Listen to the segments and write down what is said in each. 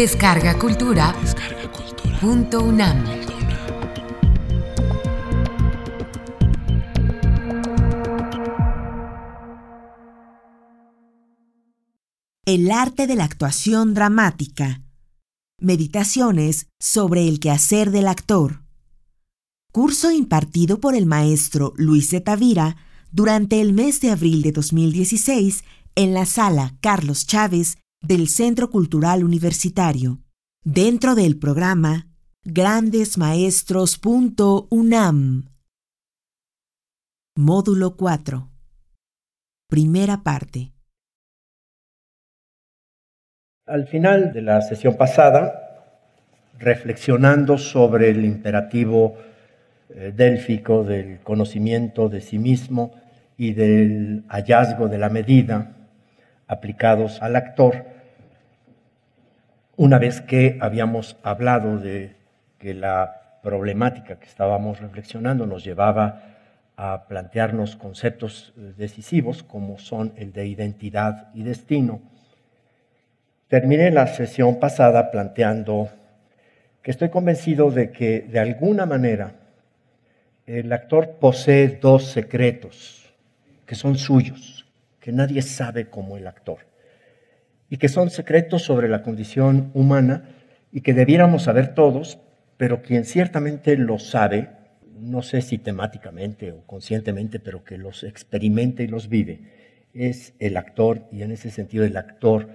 Descarga Cultura. Punto UNAM. El arte de la actuación dramática. Meditaciones sobre el quehacer del actor. Curso impartido por el maestro Luis de Tavira durante el mes de abril de 2016 en la sala Carlos Chávez del Centro Cultural Universitario, dentro del programa grandesmaestros.unam. Módulo 4. Primera parte. Al final de la sesión pasada, reflexionando sobre el imperativo eh, délfico del conocimiento de sí mismo y del hallazgo de la medida aplicados al actor, una vez que habíamos hablado de que la problemática que estábamos reflexionando nos llevaba a plantearnos conceptos eh, decisivos como son el de identidad y destino, terminé la sesión pasada planteando que estoy convencido de que de alguna manera el actor posee dos secretos que son suyos, que nadie sabe como el actor, y que son secretos sobre la condición humana y que debiéramos saber todos, pero quien ciertamente lo sabe, no sé si temáticamente o conscientemente, pero que los experimenta y los vive, es el actor y en ese sentido el actor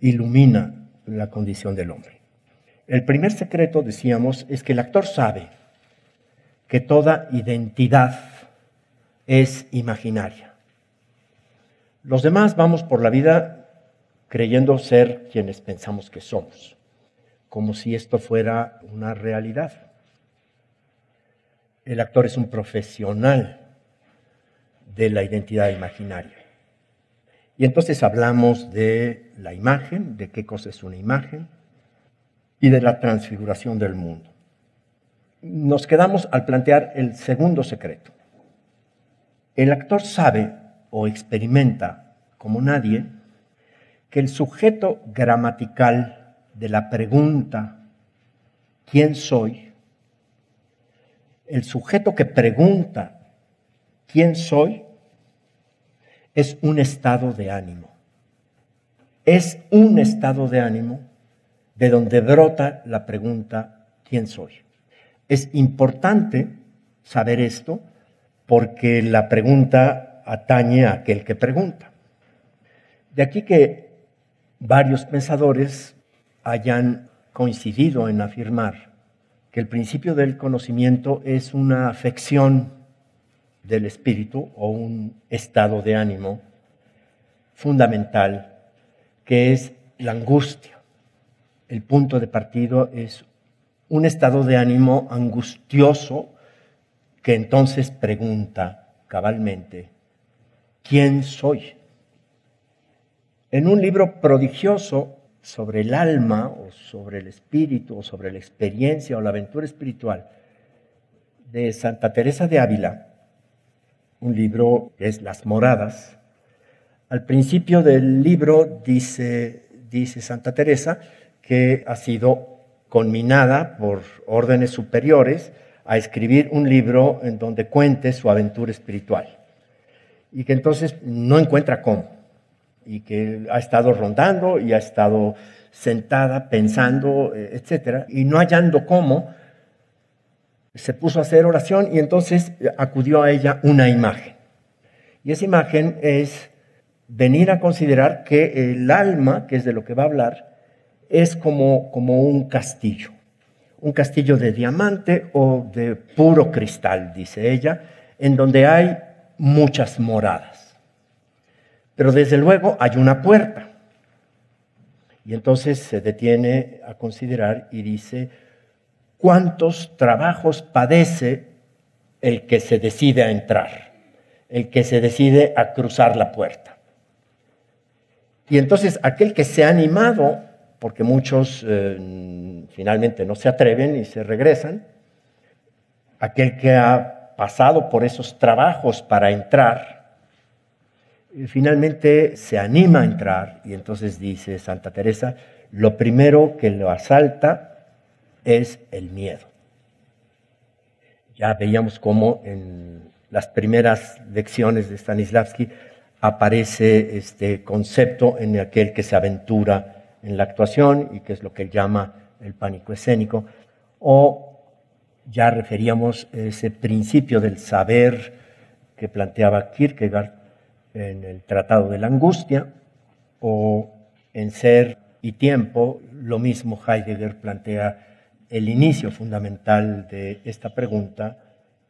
ilumina la condición del hombre. El primer secreto, decíamos, es que el actor sabe que toda identidad es imaginaria. Los demás vamos por la vida creyendo ser quienes pensamos que somos, como si esto fuera una realidad. El actor es un profesional de la identidad imaginaria. Y entonces hablamos de la imagen, de qué cosa es una imagen, y de la transfiguración del mundo. Nos quedamos al plantear el segundo secreto. El actor sabe o experimenta, como nadie, que el sujeto gramatical de la pregunta ¿quién soy? El sujeto que pregunta ¿quién soy? es un estado de ánimo. Es un estado de ánimo de donde brota la pregunta, ¿quién soy? Es importante saber esto porque la pregunta atañe a aquel que pregunta. De aquí que varios pensadores hayan coincidido en afirmar que el principio del conocimiento es una afección del espíritu o un estado de ánimo fundamental que es la angustia. El punto de partido es un estado de ánimo angustioso que entonces pregunta cabalmente, ¿quién soy? En un libro prodigioso sobre el alma o sobre el espíritu o sobre la experiencia o la aventura espiritual de Santa Teresa de Ávila, un libro que es Las Moradas. Al principio del libro dice, dice Santa Teresa que ha sido conminada por órdenes superiores a escribir un libro en donde cuente su aventura espiritual. Y que entonces no encuentra cómo. Y que ha estado rondando y ha estado sentada pensando, etcétera, y no hallando cómo, se puso a hacer oración y entonces acudió a ella una imagen. Y esa imagen es venir a considerar que el alma, que es de lo que va a hablar, es como, como un castillo. Un castillo de diamante o de puro cristal, dice ella, en donde hay muchas moradas. Pero desde luego hay una puerta. Y entonces se detiene a considerar y dice, cuántos trabajos padece el que se decide a entrar, el que se decide a cruzar la puerta. Y entonces aquel que se ha animado, porque muchos eh, finalmente no se atreven y se regresan, aquel que ha pasado por esos trabajos para entrar, finalmente se anima a entrar y entonces dice Santa Teresa, lo primero que lo asalta es el miedo. Ya veíamos cómo en las primeras lecciones de Stanislavski aparece este concepto en aquel que se aventura en la actuación y que es lo que él llama el pánico escénico, o ya referíamos ese principio del saber que planteaba Kierkegaard en el Tratado de la Angustia, o en Ser y Tiempo, lo mismo Heidegger plantea el inicio fundamental de esta pregunta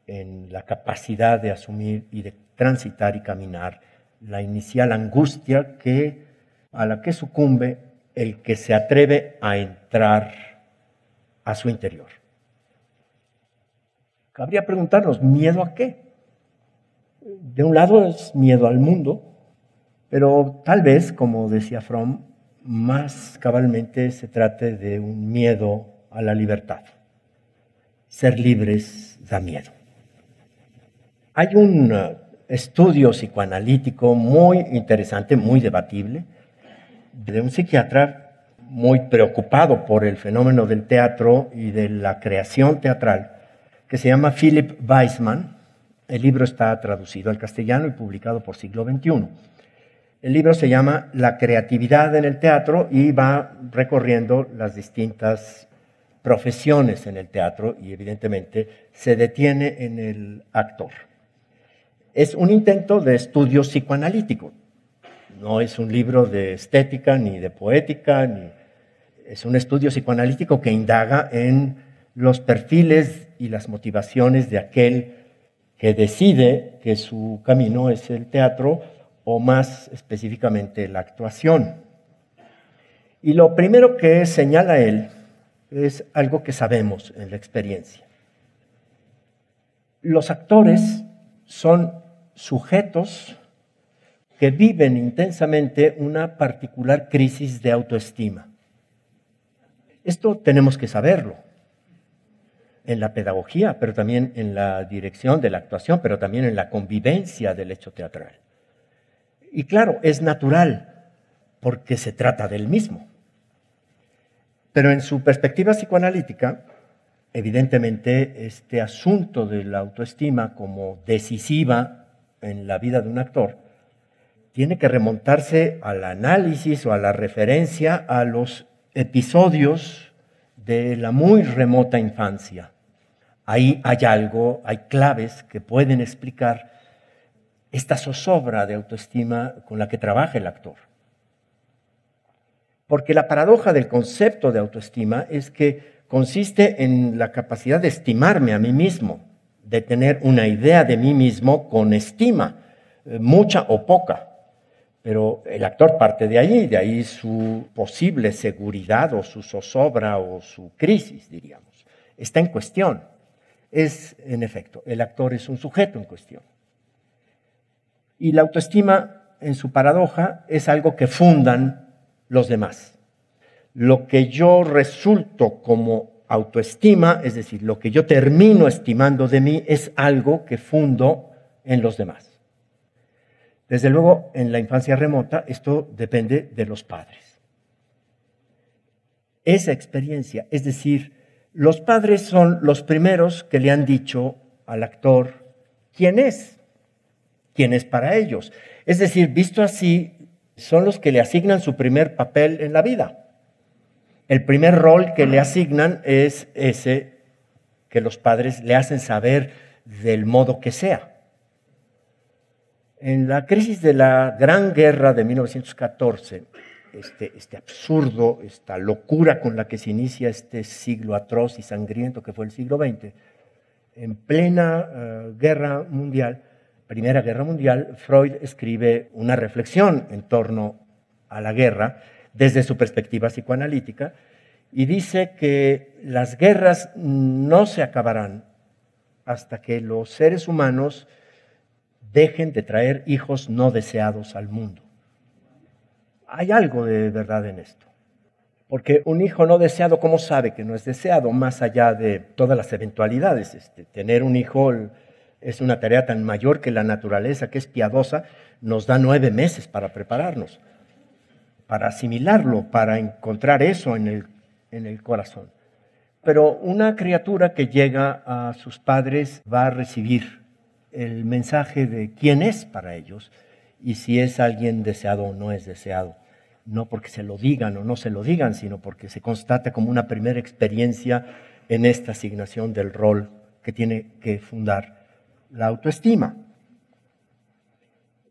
en la capacidad de asumir y de transitar y caminar la inicial angustia que, a la que sucumbe el que se atreve a entrar a su interior. Cabría preguntarnos, ¿miedo a qué? De un lado es miedo al mundo, pero tal vez, como decía Fromm, más cabalmente se trate de un miedo a la libertad. Ser libres da miedo. Hay un uh, estudio psicoanalítico muy interesante, muy debatible, de un psiquiatra muy preocupado por el fenómeno del teatro y de la creación teatral, que se llama Philip Weisman. El libro está traducido al castellano y publicado por Siglo XXI. El libro se llama La creatividad en el teatro y va recorriendo las distintas profesiones en el teatro y evidentemente se detiene en el actor. Es un intento de estudio psicoanalítico. No es un libro de estética ni de poética, es un estudio psicoanalítico que indaga en los perfiles y las motivaciones de aquel que decide que su camino es el teatro o más específicamente la actuación. Y lo primero que señala él es algo que sabemos en la experiencia. Los actores son sujetos que viven intensamente una particular crisis de autoestima. Esto tenemos que saberlo en la pedagogía, pero también en la dirección de la actuación, pero también en la convivencia del hecho teatral. Y claro, es natural, porque se trata del mismo. Pero en su perspectiva psicoanalítica, evidentemente este asunto de la autoestima como decisiva en la vida de un actor tiene que remontarse al análisis o a la referencia a los episodios de la muy remota infancia. Ahí hay algo, hay claves que pueden explicar esta zozobra de autoestima con la que trabaja el actor. Porque la paradoja del concepto de autoestima es que consiste en la capacidad de estimarme a mí mismo, de tener una idea de mí mismo con estima, eh, mucha o poca. Pero el actor parte de ahí, de ahí su posible seguridad o su zozobra o su crisis, diríamos. Está en cuestión. Es, en efecto, el actor es un sujeto en cuestión. Y la autoestima, en su paradoja, es algo que fundan los demás. Lo que yo resulto como autoestima, es decir, lo que yo termino estimando de mí, es algo que fundo en los demás. Desde luego, en la infancia remota, esto depende de los padres. Esa experiencia, es decir, los padres son los primeros que le han dicho al actor quién es, quién es para ellos. Es decir, visto así, son los que le asignan su primer papel en la vida. El primer rol que le asignan es ese que los padres le hacen saber del modo que sea. En la crisis de la Gran Guerra de 1914, este, este, absurdo, esta locura con la que se inicia este siglo atroz y sangriento que fue el siglo XX, en plena eh, guerra mundial, Primera Guerra Mundial, Freud escribe una reflexión en torno a la guerra desde su perspectiva psicoanalítica y dice que las guerras no se acabarán hasta que los seres humanos dejen de traer hijos no deseados al mundo. Hay algo de verdad en esto. Porque un hijo no deseado, ¿cómo sabe que no es deseado? Más allá de todas las eventualidades. Este, tener un hijo es una tarea tan mayor que la naturaleza, que es piadosa, nos da nueve meses para prepararnos, para asimilarlo, para encontrar eso en el, en el corazón. Pero una criatura que llega a sus padres va a recibir el mensaje de quién es para ellos y si es alguien deseado o no es deseado. No porque se lo digan o no se lo digan, sino porque se constata como una primera experiencia en esta asignación del rol que tiene que fundar la autoestima.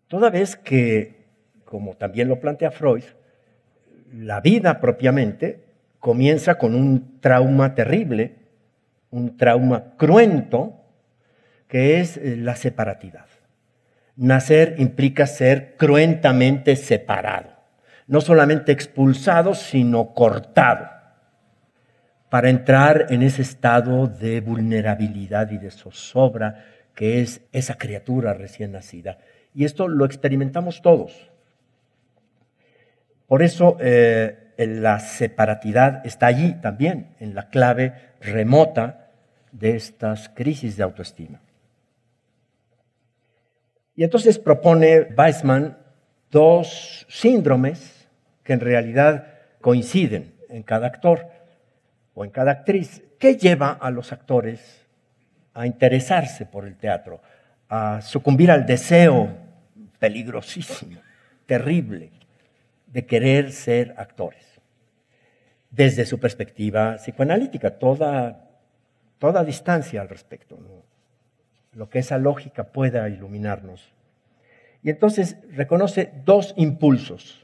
Toda vez que, como también lo plantea Freud, la vida propiamente comienza con un trauma terrible, un trauma cruento, que es eh, la separatidad. Nacer implica ser cruentamente separado, no solamente expulsado, sino cortado, para entrar en ese estado de vulnerabilidad y de zozobra que es esa criatura recién nacida. Y esto lo experimentamos todos. Por eso eh, la separatidad está allí también, en la clave remota de estas crisis de autoestima. Y entonces propone Weissman dos síndromes en realidad coinciden en cada actor o en cada actriz. ¿Qué lleva a los actores a interesarse por el teatro, a sucumbir al deseo peligrosísimo, terrible, de querer ser actores? Desde su perspectiva psicoanalítica, toda, toda distancia al respecto lo que esa lógica pueda iluminarnos. Y entonces reconoce dos impulsos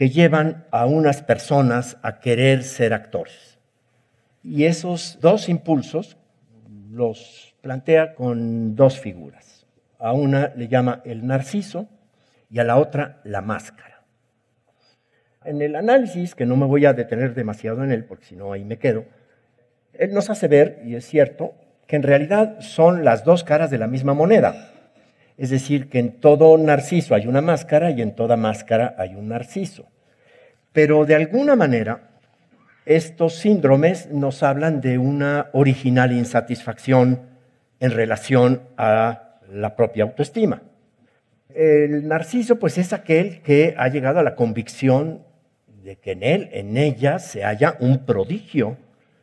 que llevan a unas personas a querer ser actores. Y esos dos impulsos los plantea con dos figuras. A una le llama el narciso y a la otra la máscara. En el análisis, que no me voy a detener demasiado en él, porque si no ahí me quedo, él nos hace ver, y es cierto, que en realidad son las dos caras de la misma moneda. Es decir, que en todo narciso hay una máscara y en toda máscara hay un narciso. Pero de alguna manera, estos síndromes nos hablan de una original insatisfacción en relación a la propia autoestima. El narciso, pues, es aquel que ha llegado a la convicción de que en él, en ella, se halla un prodigio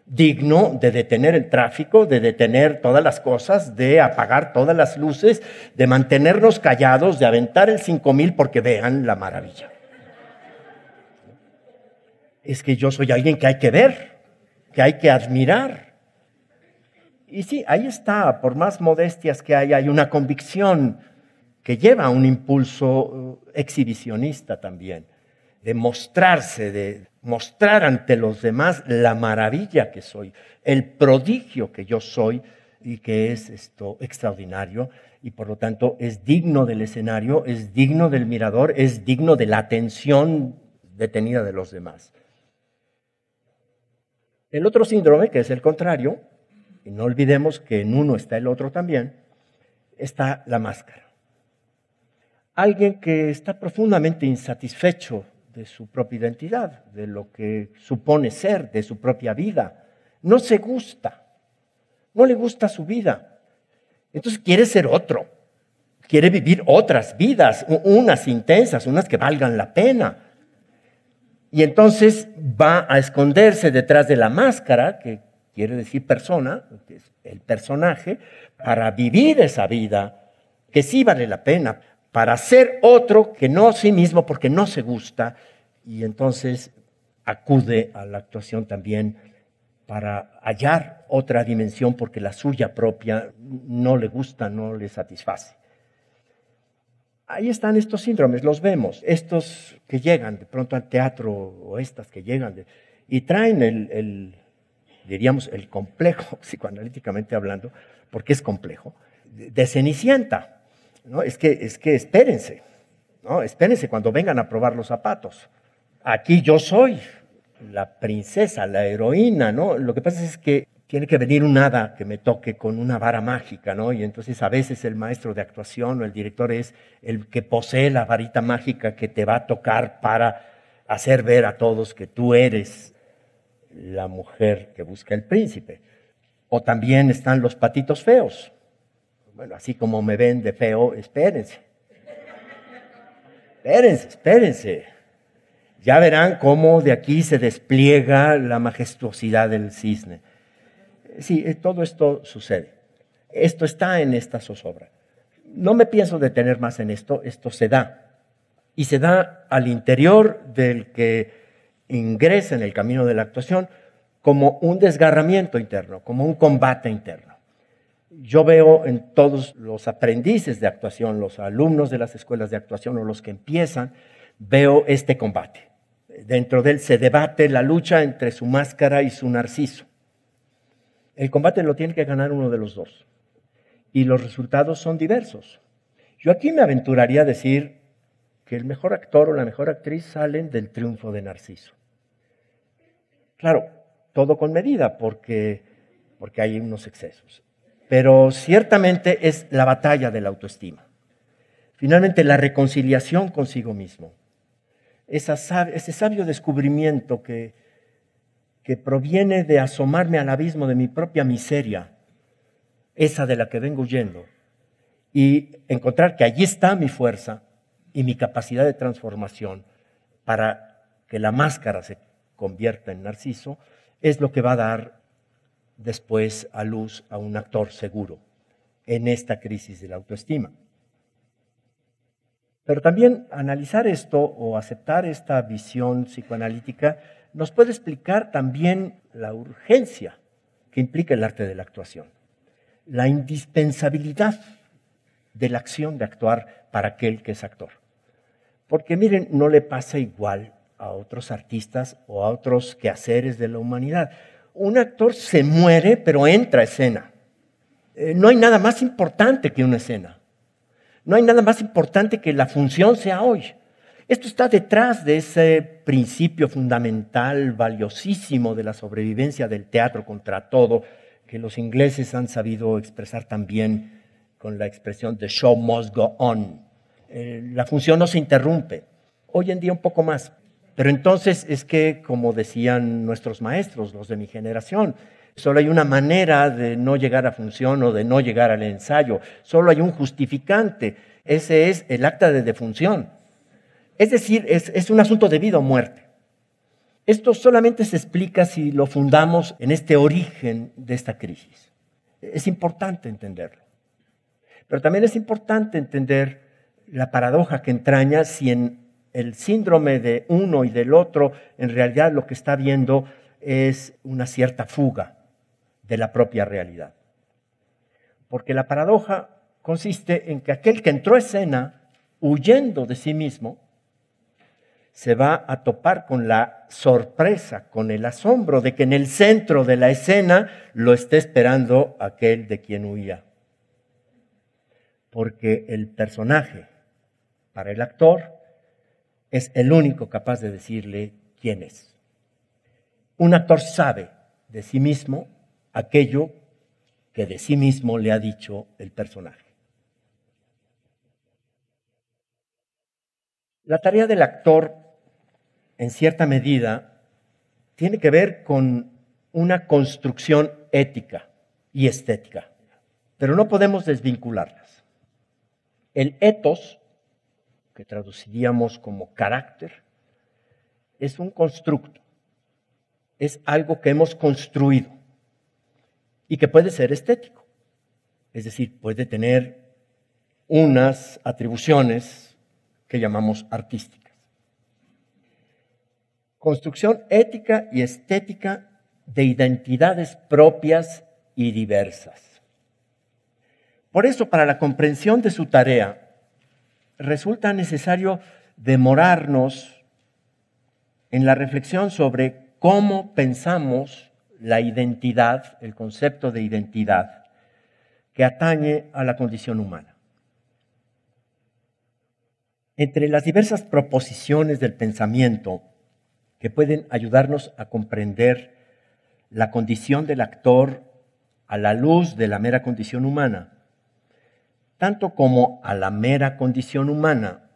digno de detener el tráfico, de detener todas las cosas, de apagar todas las luces, de mantenernos callados, de aventar el 5000 porque vean la maravilla. Es que yo soy alguien que hay que ver, que hay que admirar. Y sí, ahí está, por más modestias que haya, hay una convicción que lleva un impulso uh, exhibicionista también, de mostrarse, de, mostrar ante los demás la maravilla que soy, el prodigio que yo soy y que es esto extraordinario y por lo tanto es digno del escenario, es digno del mirador, es digno de la atención detenida de los demás. El otro síndrome, que es el contrario, y no olvidemos que en uno está el otro también, está la máscara. Alguien que está profundamente insatisfecho de su propia identidad, de lo que supone ser, de su propia vida. No se gusta, no le gusta su vida. Entonces quiere ser otro, quiere vivir otras vidas, unas intensas, unas que valgan la pena. Y entonces va a esconderse detrás de la máscara, que quiere decir persona, que es el personaje, para vivir esa vida que sí vale la pena, para ser otro que no sí mismo porque no se gusta y entonces acude a la actuación también para hallar otra dimensión porque la suya propia no le gusta, no le satisface. Ahí están estos síndromes, los vemos, estos que llegan de pronto al teatro o estas que llegan y traen el, diríamos, el complejo, psicoanalíticamente hablando, porque es complejo, de, Cenicienta. ¿No? Es, que, es que espérense, espérense cuando vengan a probar los zapatos. Aquí yo soy la princesa, la heroína, ¿no? Lo que pasa es que tiene que venir un hada que me toque con una vara mágica, ¿no? Y entonces a veces el maestro de actuación o el director es el que posee la varita mágica que te va a tocar para hacer ver a todos que tú eres la mujer que busca el príncipe. O también están los patitos feos. Bueno, así como me ven de feo, espérense. Espérense, espérense. Ya verán cómo de aquí se despliega la majestuosidad del cisne. Sí, eh, todo esto sucede. Esto está en esta zozobra. No me pienso detener más en esto, esto se da. Y se da al interior del que ingresa en el camino de la actuación como un desgarramiento interno, como un combate interno. Yo veo en todos los aprendices de actuación, los alumnos de las escuelas de actuación o los que empiezan, veo este combate. Dentro de él se debate la lucha entre su máscara y su narciso. El combate lo tiene que ganar uno de los dos. Y los resultados son diversos. Yo aquí me aventuraría a decir que el mejor actor o la mejor actriz salen del triunfo de Narciso. Claro, todo con medida, porque, porque hay unos excesos. Pero ciertamente es la batalla de la autoestima. Finalmente, la reconciliación consigo mismo. ese sabio descubrimiento que, que proviene de asomarme al abismo de mi propia miseria, esa de la que vengo huyendo, y encontrar que allí está mi fuerza y mi capacidad de transformación para que la máscara se convierta en narciso, es lo que va a dar después a luz a un actor seguro en esta crisis de la autoestima. Pero también analizar esto o aceptar esta visión psicoanalítica nos puede explicar también la urgencia que implica el arte de la actuación, la indispensabilidad de la acción de actuar para aquel que es actor. Porque miren, no le pasa igual a otros artistas o a otros quehaceres de la humanidad. Un actor se muere, pero entra a escena. Eh, no hay nada más importante que una escena. No hay nada más importante que la función sea hoy. Esto está detrás de ese principio fundamental, valiosísimo de la sobrevivencia del teatro contra todo, que los ingleses han sabido expresar también con la expresión the show must go on. Eh, la función no se interrumpe. Hoy en día un poco más. Pero entonces es que, como decían nuestros maestros, los de mi generación, solo hay una manera de no llegar a función o de no llegar al ensayo. Solo hay un justificante. Ese es el acta de defunción. Es decir, es, un asunto de vida o muerte. Esto solamente se explica si lo fundamos en este origen de esta crisis. Es importante entenderlo. Pero también es importante entender la paradoja que entraña si en el síndrome de uno y del otro en realidad lo que está viendo es una cierta fuga de la propia realidad. Porque la paradoja consiste en que aquel que entró a escena huyendo de sí mismo, se va a topar con la sorpresa, con el asombro de que en el centro de la escena lo esté esperando aquel de quien huía. Porque el personaje, para el actor, es el único capaz de decirle quién es. Un actor sabe de sí mismo aquello que de sí mismo le ha dicho el personaje. La tarea del actor en cierta medida, tiene que ver con una construcción ética y estética, pero no podemos desvincularlas. El etos, que traduciríamos como carácter, es un constructo, es algo que hemos construido y que puede ser estético, es decir, puede tener unas atribuciones que llamamos artísticas. Construcción ética y estética de identidades propias y diversas. Por eso, para la comprensión de su tarea, resulta necesario demorarnos en la reflexión sobre cómo pensamos la identidad, el concepto de identidad, que atañe a la condición humana. Entre las diversas proposiciones del pensamiento que pueden ayudarnos a comprender la condición del actor a la luz de la mera condición humana, tanto como a la mera condición humana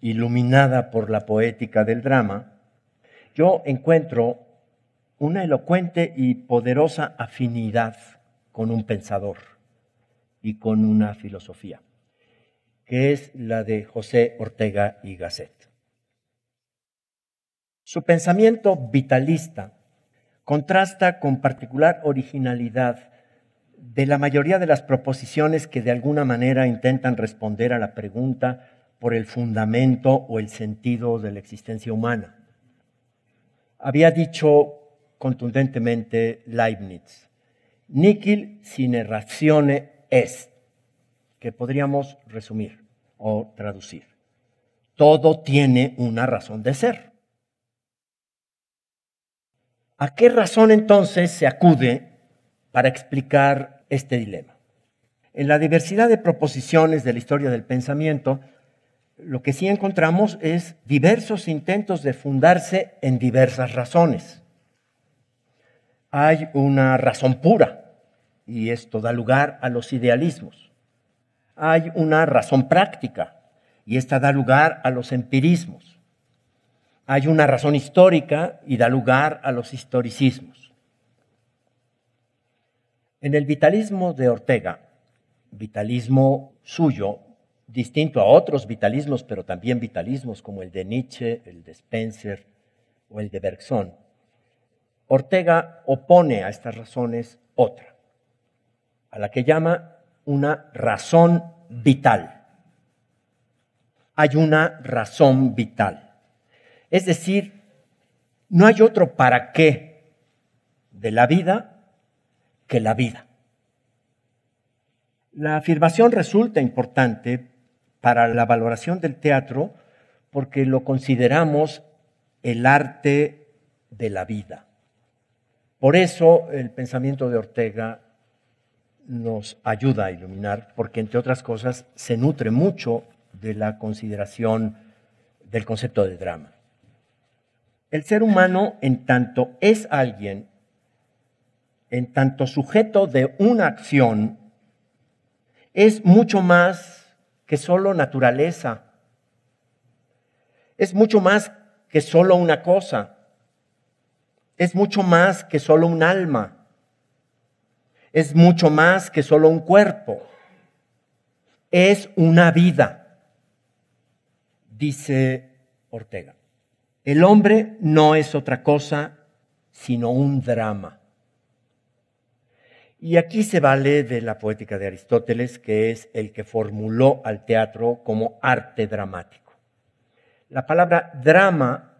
iluminada por la poética del drama, yo encuentro una elocuente y poderosa afinidad con un pensador y con una filosofía. que es la de José Ortega y Gasset. Su pensamiento vitalista contrasta con particular originalidad de la mayoría de las proposiciones que de alguna manera intentan responder a la pregunta por el fundamento o el sentido de la existencia humana. Había dicho contundentemente Leibniz, Nihil sine ratione est, que podríamos resumir o traducir. Todo tiene una razón de ser. ¿A qué razón entonces se acude para explicar este dilema? En la diversidad de proposiciones de la historia del pensamiento, lo que sí encontramos es diversos intentos de fundarse en diversas razones. Hay una razón pura, y esto da lugar a los idealismos. Hay una razón práctica, y esta da lugar a los empirismos. Hay una razón histórica y da lugar a los historicismos. En el vitalismo de Ortega, vitalismo suyo, distinto a otros vitalismos, pero también vitalismos como el de Nietzsche, el de Spencer o el de Bergson, Ortega opone a estas razones otra, a la que llama una razón vital. Hay una razón vital. Es decir, no hay otro para qué de la vida que la vida. La afirmación resulta importante para la valoración del teatro porque lo consideramos el arte de la vida. Por eso el pensamiento de Ortega nos ayuda a iluminar, porque entre otras cosas se nutre mucho de la consideración del concepto de drama. El ser humano, en tanto es alguien, en tanto sujeto de una acción, es mucho más que solo naturaleza. Es mucho más que solo una cosa. Es mucho más que solo un alma. Es mucho más que solo un cuerpo. Es una vida, dice Ortega. El hombre no es otra cosa sino un drama. Y aquí se vale de la poética de Aristóteles, que es el que formuló al teatro como arte dramático. La palabra drama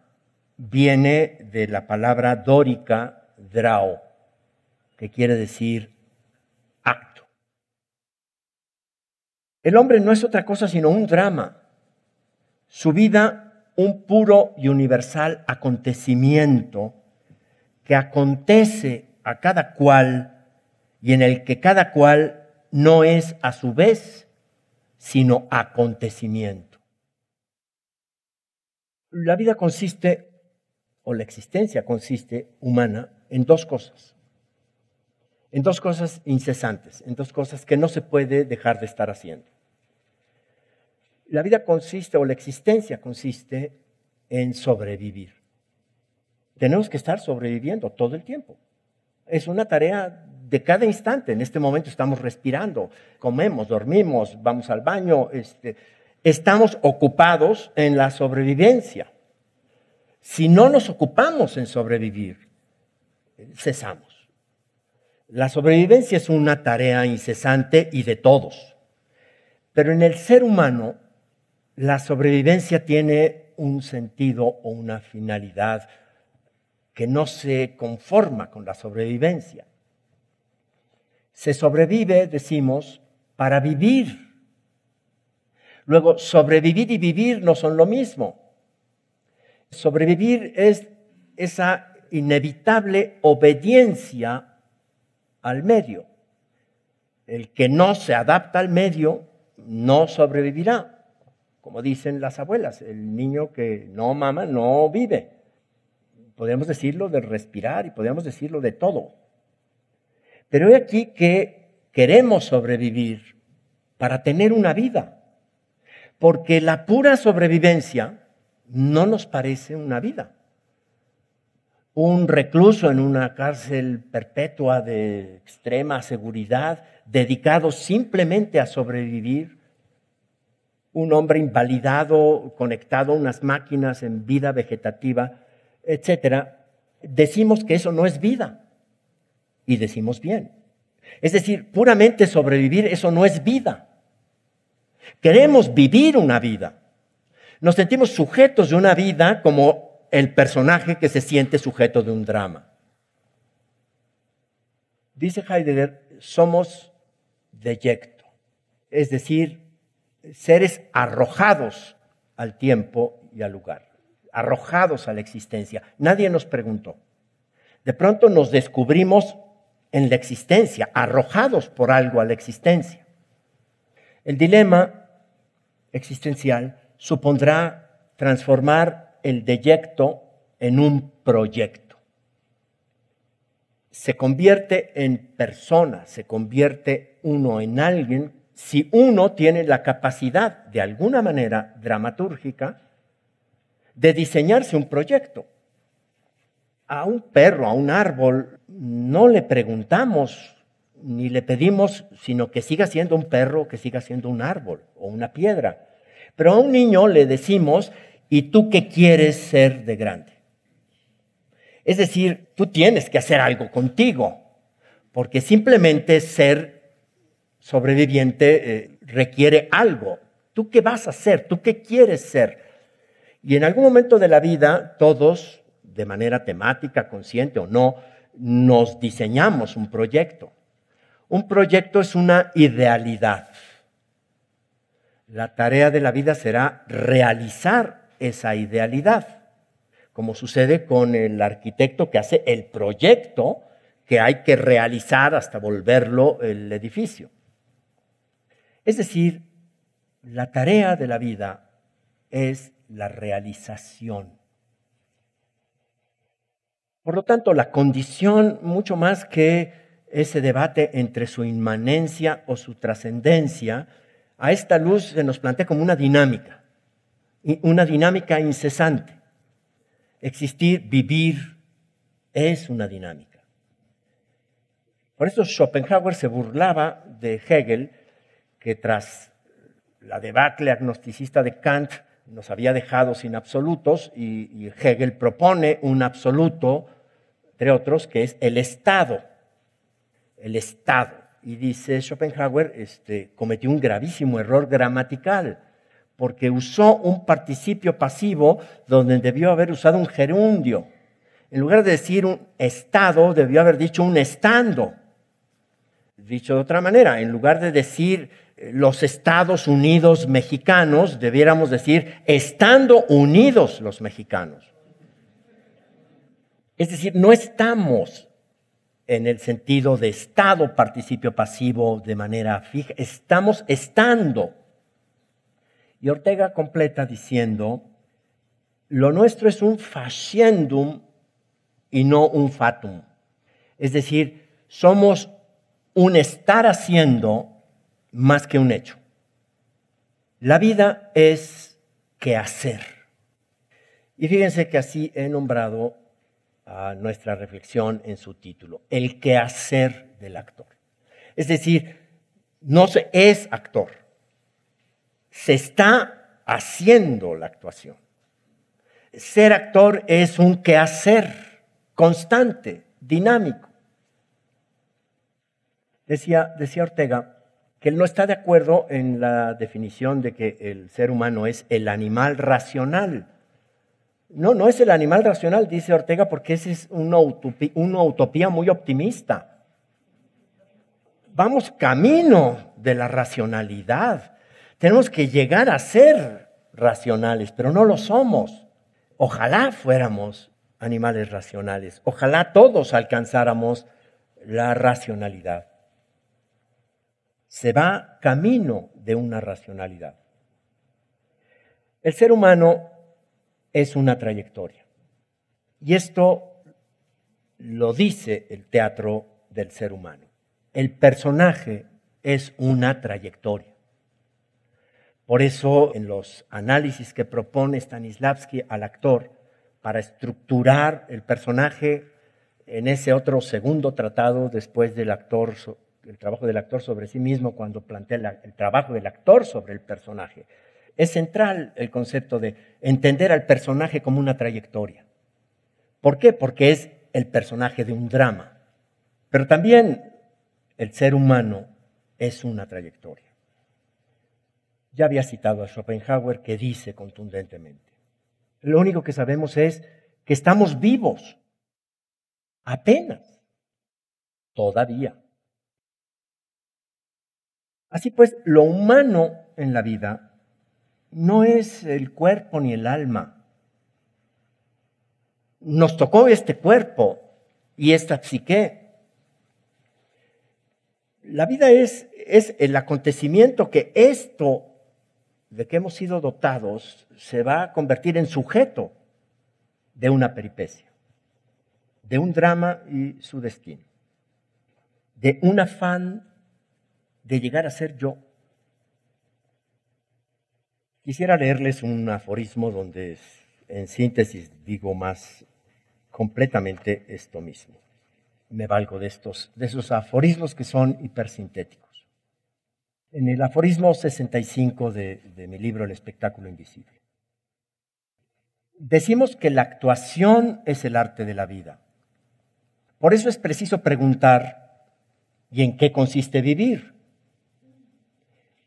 viene de la palabra dórica drao, que quiere decir acto. El hombre no es otra cosa sino un drama. Su vida, un puro y universal acontecimiento que acontece a cada cual y en el que cada cual no es a su vez, sino acontecimiento. La vida consiste, o la existencia consiste humana, en dos cosas. En dos cosas incesantes, en dos cosas que no se puede dejar de estar haciendo. La vida consiste, o la existencia consiste, en sobrevivir. Tenemos que estar sobreviviendo todo el tiempo. Es una tarea de cada instante. En este momento estamos respirando, comemos, dormimos, vamos al baño, este, estamos ocupados en la sobrevivencia. Si no nos ocupamos en sobrevivir, cesamos. La sobrevivencia es una tarea incesante y de todos. Pero en el ser humano, la sobrevivencia tiene un sentido o una finalidad que no se conforma con la sobrevivencia. Se sobrevive, decimos, para vivir. Luego, sobrevivir y vivir no son lo mismo. Sobrevivir es esa inevitable obediencia al medio. El que no se adapta al medio no sobrevivirá. Como dicen las abuelas, el niño que no mama no vive. Podemos decirlo de respirar y podemos decirlo de todo. Pero he aquí que queremos sobrevivir para tener una vida, porque la pura sobrevivencia no nos parece una vida. Un recluso en una cárcel perpetua de extrema seguridad, dedicado simplemente a sobrevivir, un hombre invalidado, conectado a unas máquinas en vida vegetativa, etcétera, decimos que eso no es vida. Y decimos bien. Es decir, puramente sobrevivir, eso no es vida. Queremos vivir una vida. Nos sentimos sujetos de una vida como el personaje que se siente sujeto de un drama. Dice Heidegger, somos deyecto, es decir, seres arrojados al tiempo y al lugar, arrojados a la existencia. Nadie nos preguntó. De pronto nos descubrimos en la existencia, arrojados por algo a la existencia. El dilema existencial supondrá transformar el deyecto en un proyecto. Se convierte en persona, se convierte uno en alguien si uno tiene la capacidad, de alguna manera dramatúrgica, de diseñarse un proyecto. A un perro, a un árbol, no le preguntamos ni le pedimos, sino que siga siendo un perro, que siga siendo un árbol o una piedra. Pero a un niño le decimos, ¿y tú qué quieres ser de grande? Es decir, tú tienes que hacer algo contigo, porque simplemente ser sobreviviente eh, requiere algo. ¿Tú qué vas a hacer? ¿Tú qué quieres ser? Y en algún momento de la vida, todos, de manera temática, consciente o no, nos diseñamos un proyecto. Un proyecto es una idealidad. La tarea de la vida será realizar esa idealidad, como sucede con el arquitecto que hace el proyecto que hay que realizar hasta volverlo el edificio. Es decir, la tarea de la vida es la realización. Por lo tanto, la condición, mucho más que ese debate entre su inmanencia o su trascendencia, a esta luz se nos plantea como una dinámica, una dinámica incesante. Existir, vivir, es una dinámica. Por eso Schopenhauer se burlaba de Hegel que tras la debacle agnosticista de Kant nos había dejado sin absolutos y, Hegel propone un absoluto, entre otros, que es el Estado. El Estado. Y dice Schopenhauer, este, cometió un gravísimo error gramatical, porque usó un participio pasivo donde debió haber usado un gerundio. En lugar de decir un Estado, debió haber dicho un estando. Dicho de otra manera, en lugar de decir los Estados Unidos mexicanos, debiéramos decir, estando unidos los mexicanos. Es decir, no estamos en el sentido de Estado participio pasivo de manera fija, estamos estando. Y Ortega completa diciendo, lo nuestro es un faciendum y no un fatum. Es decir, somos un estar haciendo más que un hecho. La vida es que hacer. Y fíjense que así he nombrado a nuestra reflexión en su título, el quehacer del actor. Es decir, no se es actor, se está haciendo la actuación. Ser actor es un quehacer constante, dinámico. Decía, decía Ortega, que él no está de acuerdo en la definición de que el ser humano es el animal racional. No, no es el animal racional, dice Ortega, porque esa es una utopía, muy optimista. Vamos camino de la racionalidad. Tenemos que llegar a ser racionales, pero no lo somos. Ojalá fuéramos animales racionales. Ojalá todos alcanzáramos la racionalidad se va camino de una racionalidad. El ser humano es una trayectoria. Y esto lo dice el teatro del ser humano. El personaje es una trayectoria. Por eso en los análisis que propone Stanislavski al actor para estructurar el personaje en ese otro segundo tratado después del actor el trabajo del actor sobre sí mismo cuando plantea el trabajo del actor sobre el personaje. Es central el concepto de entender al personaje como una trayectoria. ¿Por qué? Porque es el personaje de un drama. Pero también el ser humano es una trayectoria. Ya había citado a Schopenhauer que dice contundentemente, lo único que sabemos es que estamos vivos, apenas, todavía. Así pues, lo humano en la vida no es el cuerpo ni el alma. Nos tocó este cuerpo y esta psique. La vida es, es el acontecimiento que esto de que hemos sido dotados se va a convertir en sujeto de una peripecia, de un drama y su destino, de un afán de llegar a ser yo. Quisiera leerles un aforismo donde en síntesis digo más completamente esto mismo. Me valgo de estos de esos aforismos que son hipersintéticos. En el aforismo 65 de, de mi libro El espectáculo invisible. Decimos que la actuación es el arte de la vida. Por eso es preciso preguntar, ¿y en qué consiste vivir?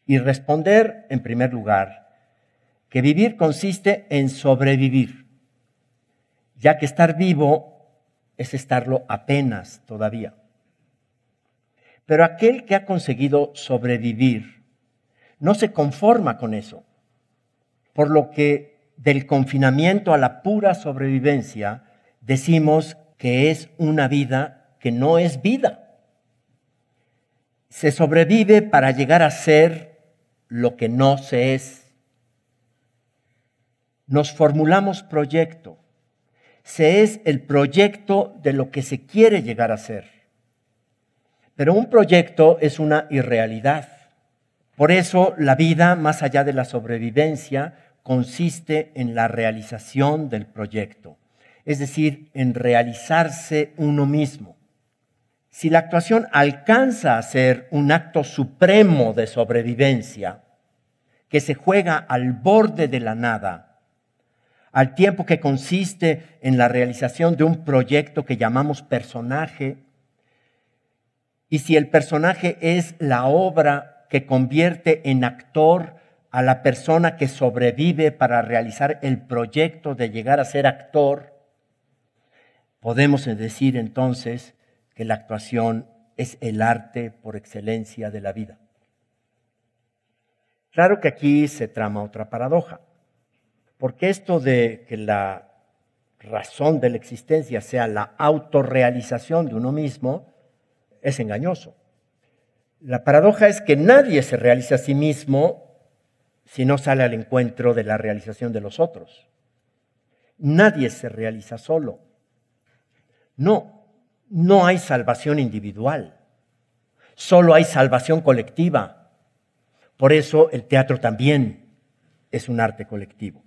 Y responder, en primer lugar, que vivir consiste en sobrevivir, ya que estar vivo es estarlo apenas todavía. Pero aquel que ha conseguido sobrevivir no se conforma con eso, por lo que del confinamiento a la pura sobrevivencia decimos que es una vida que no es vida. Se sobrevive para llegar a ser lo que no se es. Nos formulamos proyecto. Se es el proyecto de lo que se quiere llegar a ser. Pero un proyecto es una irrealidad. Por eso la vida, más allá de la sobrevivencia, consiste en la realización del proyecto, es decir, en realizarse uno mismo. Si la actuación alcanza a ser un acto supremo de sobrevivencia, que se juega al borde de la nada, al tiempo que consiste en la realización de un proyecto que llamamos personaje, y si el personaje es la obra que convierte en actor a la persona que sobrevive para realizar el proyecto de llegar a ser actor, podemos decir entonces que la actuación es el arte por excelencia de la vida. Claro que aquí se trama otra paradoja, porque esto de que la razón de la existencia sea la autorrealización de uno mismo es engañoso. La paradoja es que nadie se realiza a sí mismo si no sale al encuentro de la realización de los otros. Nadie se realiza solo. No, no hay salvación individual, solo hay salvación colectiva. Por eso el teatro también es un arte colectivo.